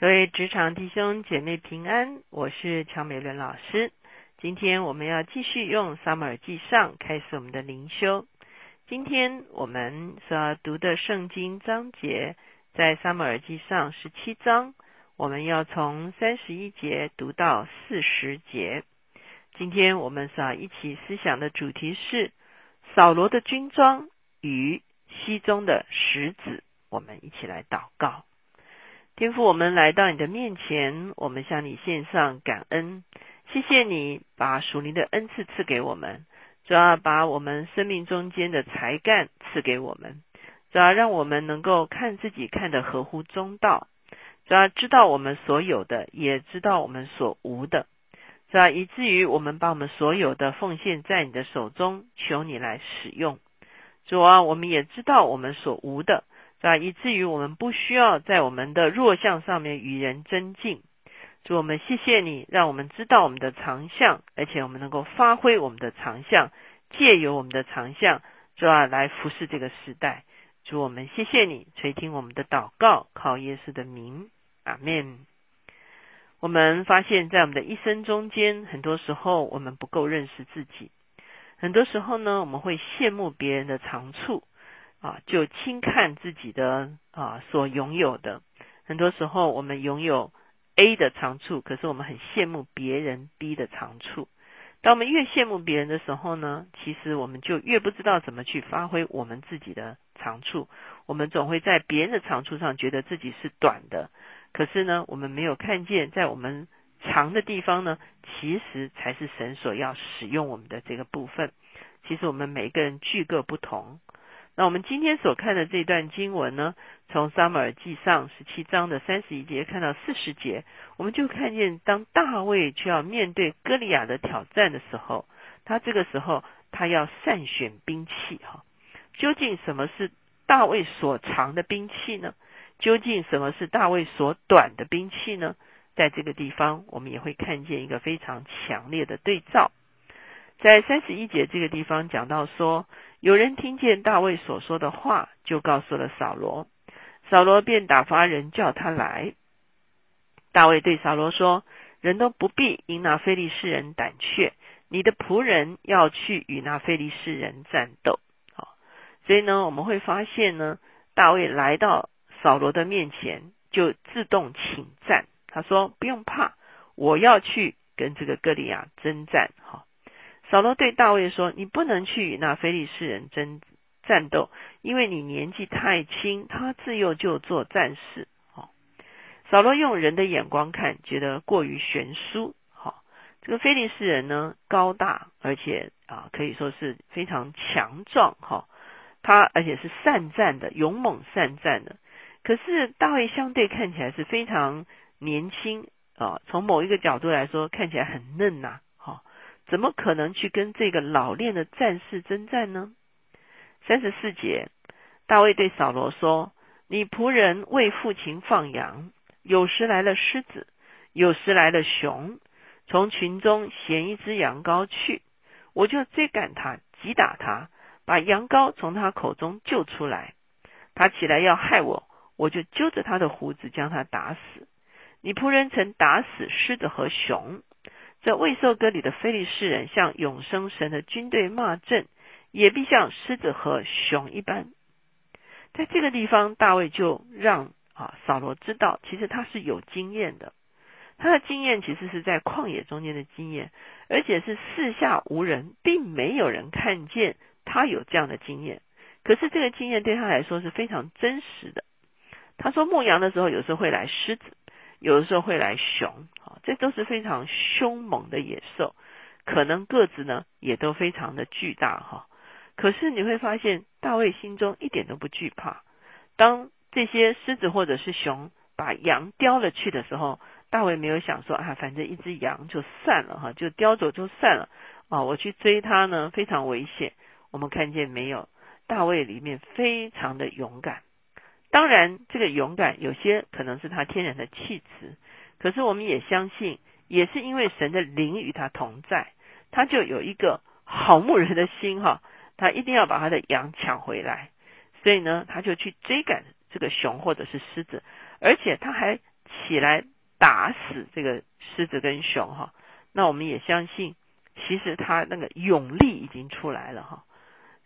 各位职场弟兄姐妹平安，我是乔美伦老师。今天我们要继续用撒母耳记上开始我们的灵修。今天我们所读的圣经章节在撒母耳记上十七章，我们要从三十一节读到四十节。今天我们所要一起思想的主题是扫罗的军装与西中的石子。我们一起来祷告。天父，我们来到你的面前，我们向你献上感恩，谢谢你把属灵的恩赐赐给我们，主要把我们生命中间的才干赐给我们，主要让我们能够看自己看得合乎中道，主要知道我们所有的，也知道我们所无的，主要以至于我们把我们所有的奉献在你的手中，求你来使用。主啊，我们也知道我们所无的。啊，以至于我们不需要在我们的弱项上面与人争竞。主，我们谢谢你，让我们知道我们的长项，而且我们能够发挥我们的长项，借由我们的长项，主啊，来服侍这个时代。主，我们谢谢你垂听我们的祷告，靠耶稣的名，阿门。我们发现，在我们的一生中间，很多时候我们不够认识自己，很多时候呢，我们会羡慕别人的长处。啊，就轻看自己的啊所拥有的，很多时候我们拥有 A 的长处，可是我们很羡慕别人 B 的长处。当我们越羡慕别人的时候呢，其实我们就越不知道怎么去发挥我们自己的长处。我们总会在别人的长处上觉得自己是短的，可是呢，我们没有看见在我们长的地方呢，其实才是神所要使用我们的这个部分。其实我们每个人具各不同。那我们今天所看的这段经文呢，从撒母耳记上十七章的三十一节看到四十节，我们就看见当大卫就要面对歌利亚的挑战的时候，他这个时候他要善选兵器哈。究竟什么是大卫所长的兵器呢？究竟什么是大卫所短的兵器呢？在这个地方，我们也会看见一个非常强烈的对照。在三十一节这个地方讲到说。有人听见大卫所说的话，就告诉了扫罗。扫罗便打发人叫他来。大卫对扫罗说：“人都不必因那非利士人胆怯，你的仆人要去与那非利士人战斗。”好，所以呢，我们会发现呢，大卫来到扫罗的面前，就自动请战。他说：“不用怕，我要去跟这个哥利亚征战。”哈。扫罗对大卫说：“你不能去与那非利士人争战斗，因为你年纪太轻，他自幼就做战士。”好，扫罗用人的眼光看，觉得过于悬殊。好，这个非利士人呢，高大，而且啊，可以说是非常强壮。哈，他而且是善战的，勇猛善战的。可是大卫相对看起来是非常年轻啊，从某一个角度来说，看起来很嫩呐。怎么可能去跟这个老练的战士征战呢？三十四节，大卫对扫罗说：“你仆人为父亲放羊，有时来了狮子，有时来了熊，从群中衔一只羊羔去，我就追赶他，击打他，把羊羔从他口中救出来。他起来要害我，我就揪着他的胡子将他打死。你仆人曾打死狮子和熊。”这未受割礼的非利士人向永生神的军队骂阵，也必像狮子和熊一般。在这个地方，大卫就让啊扫罗知道，其实他是有经验的。他的经验其实是在旷野中间的经验，而且是四下无人，并没有人看见他有这样的经验。可是这个经验对他来说是非常真实的。他说牧羊的时候，有时候会来狮子。有的时候会来熊，这都是非常凶猛的野兽，可能个子呢也都非常的巨大，哈。可是你会发现大卫心中一点都不惧怕。当这些狮子或者是熊把羊叼了去的时候，大卫没有想说啊，反正一只羊就散了，哈，就叼走就散了，啊，我去追它呢非常危险。我们看见没有？大卫里面非常的勇敢。当然，这个勇敢有些可能是他天然的气质，可是我们也相信，也是因为神的灵与他同在，他就有一个好牧人的心哈，他一定要把他的羊抢回来，所以呢，他就去追赶这个熊或者是狮子，而且他还起来打死这个狮子跟熊哈。那我们也相信，其实他那个勇力已经出来了哈。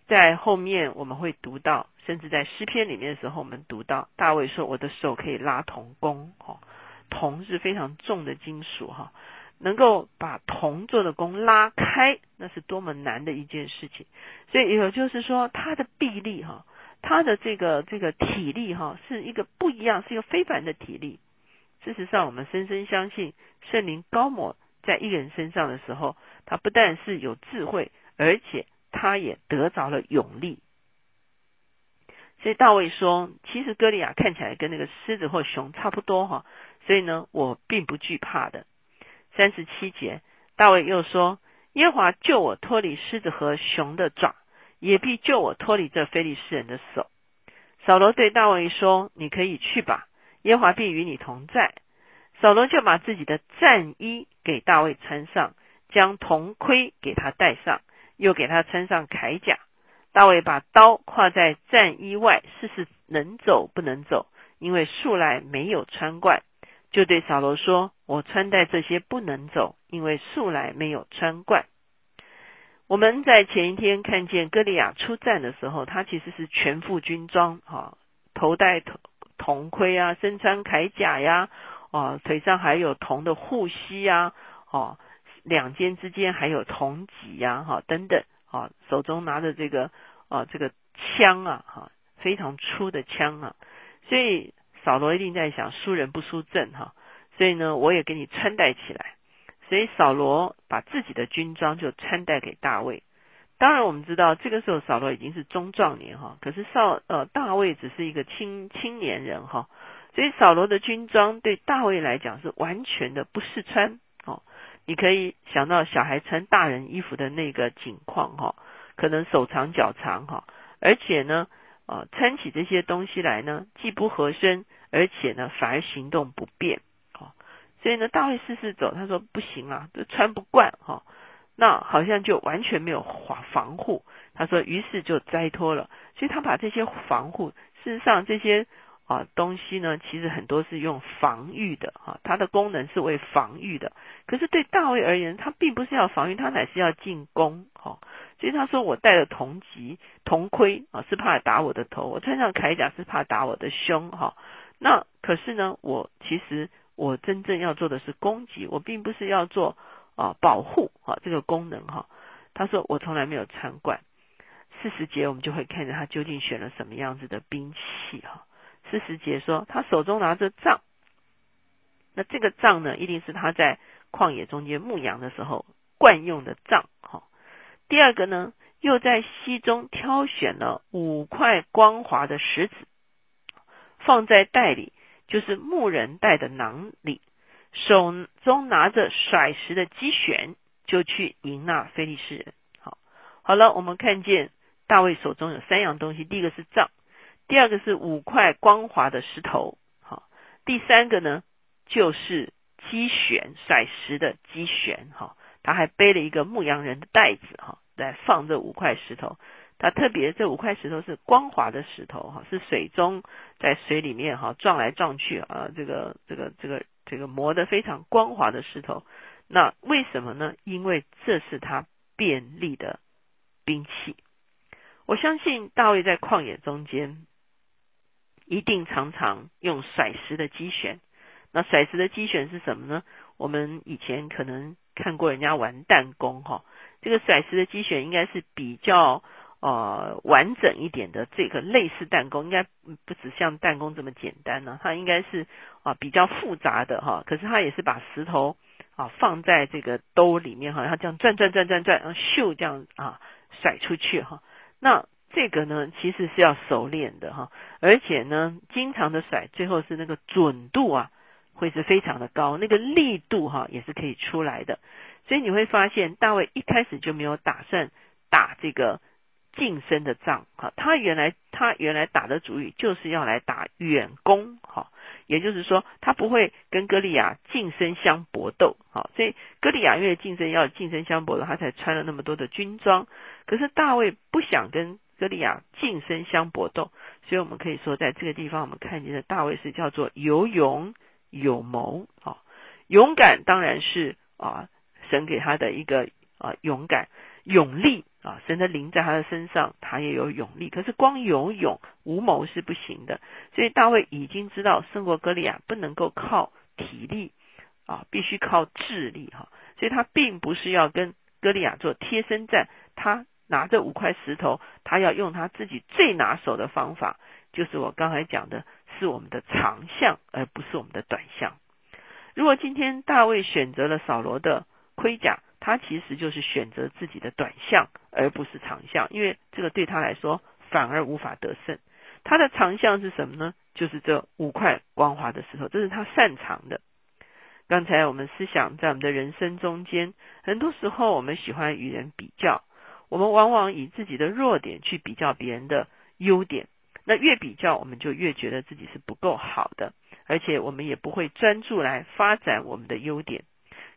在后面我们会读到，甚至在诗篇里面的时候，我们读到大卫说：“我的手可以拉铜弓，哈，铜是非常重的金属，哈，能够把铜做的弓拉开，那是多么难的一件事情。所以也就是说，他的臂力，哈，他的这个这个体力，哈，是一个不一样，是一个非凡的体力。事实上，我们深深相信，圣灵高抹在一个人身上的时候，他不但是有智慧，而且。他也得着了勇力，所以大卫说：“其实歌利亚看起来跟那个狮子或熊差不多哈，所以呢，我并不惧怕的。”三十七节，大卫又说：“耶和华救我脱离狮子和熊的爪，也必救我脱离这非利士人的手。”扫罗对大卫说：“你可以去吧，耶和华必与你同在。”扫罗就把自己的战衣给大卫穿上，将铜盔给他戴上。又给他穿上铠甲，大卫把刀挎在战衣外，试试能走不能走，因为素来没有穿惯，就对扫罗说：“我穿戴这些不能走，因为素来没有穿惯。”我们在前一天看见歌利亚出战的时候，他其实是全副军装，哈，头戴铜铜盔啊，身穿铠甲呀，哦，腿上还有铜的护膝呀，哦。两肩之间还有铜戟呀，哈，等等，啊，手中拿着这个啊，这个枪啊，哈，非常粗的枪啊，所以扫罗一定在想输人不输阵哈，所以呢，我也给你穿戴起来，所以扫罗把自己的军装就穿戴给大卫。当然我们知道这个时候扫罗已经是中壮年哈，可是少呃大卫只是一个青青年人哈，所以扫罗的军装对大卫来讲是完全的不适穿哦。你可以想到小孩穿大人衣服的那个景况哈，可能手长脚长哈，而且呢，啊，穿起这些东西来呢，既不合身，而且呢，反而行动不便，哦，所以呢，大卫试试走，他说不行啊，都穿不惯哈，那好像就完全没有防防护，他说于是就摘脱了，所以他把这些防护，事实上这些。啊，东西呢，其实很多是用防御的，哈，它的功能是为防御的。可是对大卫而言，他并不是要防御，他乃是要进攻，哈。所以他说：“我戴了铜级、铜盔啊，是怕打我的头；我穿上铠甲是怕打我的胸，哈。那可是呢，我其实我真正要做的是攻击，我并不是要做啊保护啊这个功能，哈。他说我从来没有参观。四十节我们就会看见他究竟选了什么样子的兵器，哈。四十节说，他手中拿着杖，那这个杖呢，一定是他在旷野中间牧羊的时候惯用的杖。哈，第二个呢，又在溪中挑选了五块光滑的石子，放在袋里，就是牧人带的囊里，手中拿着甩石的机旋，就去迎那非利士人。好，好了，我们看见大卫手中有三样东西，第一个是杖。第二个是五块光滑的石头，好，第三个呢就是机旋甩石的机旋，哈，他还背了一个牧羊人的袋子，哈，来放这五块石头。它特别这五块石头是光滑的石头，哈，是水中在水里面哈撞来撞去啊，这个这个这个这个磨得非常光滑的石头。那为什么呢？因为这是他便利的兵器。我相信大卫在旷野中间。一定常常用甩石的机选，那甩石的机选是什么呢？我们以前可能看过人家玩弹弓哈，这个甩石的机选应该是比较呃完整一点的，这个类似弹弓，应该不止像弹弓这么简单呢，它应该是啊比较复杂的哈，可是它也是把石头啊放在这个兜里面哈，它这样转转转转转，然后咻这样啊甩出去哈，那。这个呢，其实是要熟练的哈，而且呢，经常的甩，最后是那个准度啊，会是非常的高，那个力度哈，也是可以出来的。所以你会发现，大卫一开始就没有打算打这个近身的仗哈，他原来他原来打的主意就是要来打远攻哈，也就是说，他不会跟歌利亚近身相搏斗哈，所以歌利亚因为近身要近身相搏的，他才穿了那么多的军装。可是大卫不想跟歌利亚近身相搏斗，所以我们可以说，在这个地方我们看见的大卫是叫做有勇有谋啊。勇敢当然是啊，神给他的一个啊勇敢、勇力啊，神的灵在他的身上，他也有勇力。可是光有勇无谋是不行的，所以大卫已经知道胜过歌利亚不能够靠体力啊，必须靠智力哈。所以他并不是要跟歌利亚做贴身战，他拿着五块石头，他要用他自己最拿手的方法，就是我刚才讲的，是我们的长项，而不是我们的短项。如果今天大卫选择了扫罗的盔甲，他其实就是选择自己的短项，而不是长项，因为这个对他来说反而无法得胜。他的长项是什么呢？就是这五块光滑的石头，这是他擅长的。刚才我们思想在我们的人生中间，很多时候我们喜欢与人比较，我们往往以自己的弱点去比较别人的优点，那越比较，我们就越觉得自己是不够好的。而且我们也不会专注来发展我们的优点。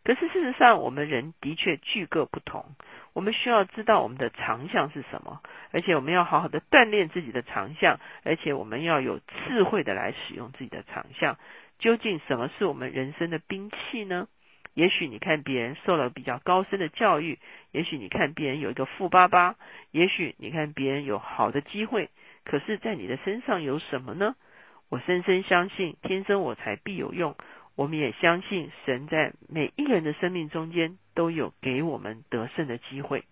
可是事实上，我们人的确具各不同。我们需要知道我们的长项是什么，而且我们要好好的锻炼自己的长项，而且我们要有智慧的来使用自己的长项。究竟什么是我们人生的兵器呢？也许你看别人受了比较高深的教育，也许你看别人有一个富爸爸，也许你看别人有好的机会，可是，在你的身上有什么呢？我深深相信，天生我材必有用。我们也相信，神在每一个人的生命中间都有给我们得胜的机会。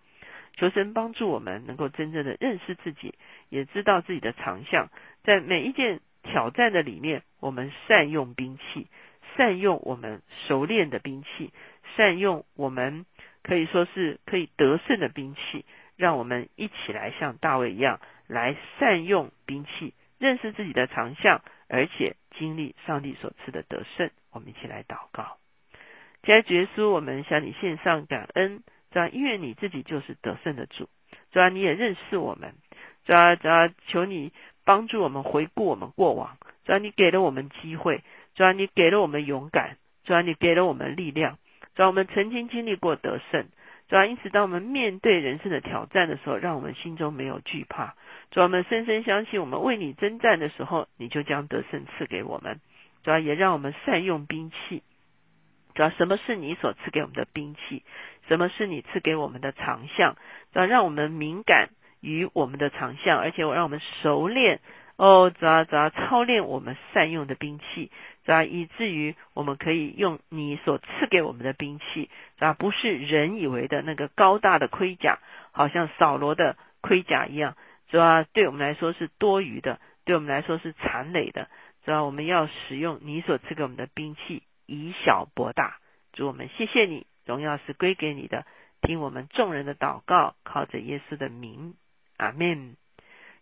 求神帮助我们，能够真正的认识自己，也知道自己的长项。在每一件挑战的里面，我们善用兵器，善用我们熟练的兵器，善用我们可以说是可以得胜的兵器。让我们一起来像大卫一样，来善用兵器。认识自己的长项，而且经历上帝所赐的得胜。我们一起来祷告，亲爱的耶稣，我们向你献上感恩。主啊，因为你自己就是得胜的主。主啊，你也认识我们。主啊，主啊，求你帮助我们回顾我们过往。主啊，你给了我们机会。主啊，你给了我们勇敢。主啊，你给了我们力量。主啊，我们曾经经历过得胜。主啊，因此当我们面对人生的挑战的时候，让我们心中没有惧怕。主啊，我们深深相信，我们为你征战的时候，你就将得胜赐给我们。主啊，也让我们善用兵器。主啊，什么是你所赐给我们的兵器？什么是你赐给我们的长项？主啊，让我们敏感于我们的长项，而且我让我们熟练哦，主啊，主啊，操练我们善用的兵器。主啊，以至于我们可以用你所赐给我们的兵器，主啊，不是人以为的那个高大的盔甲，好像扫罗的盔甲一样。主要对我们来说是多余的，对我们来说是残累的。主要我们要使用你所赐给我们的兵器，以小博大。主我们谢谢你，荣耀是归给你的。听我们众人的祷告，靠着耶稣的名，阿门。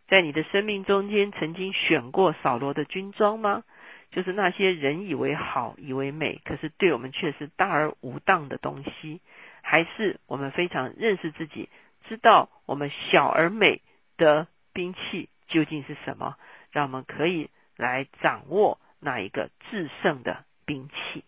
在你的生命中间，曾经选过扫罗的军装吗？就是那些人以为好、以为美，可是对我们却是大而无当的东西，还是我们非常认识自己，知道我们小而美？的兵器究竟是什么？让我们可以来掌握那一个制胜的兵器。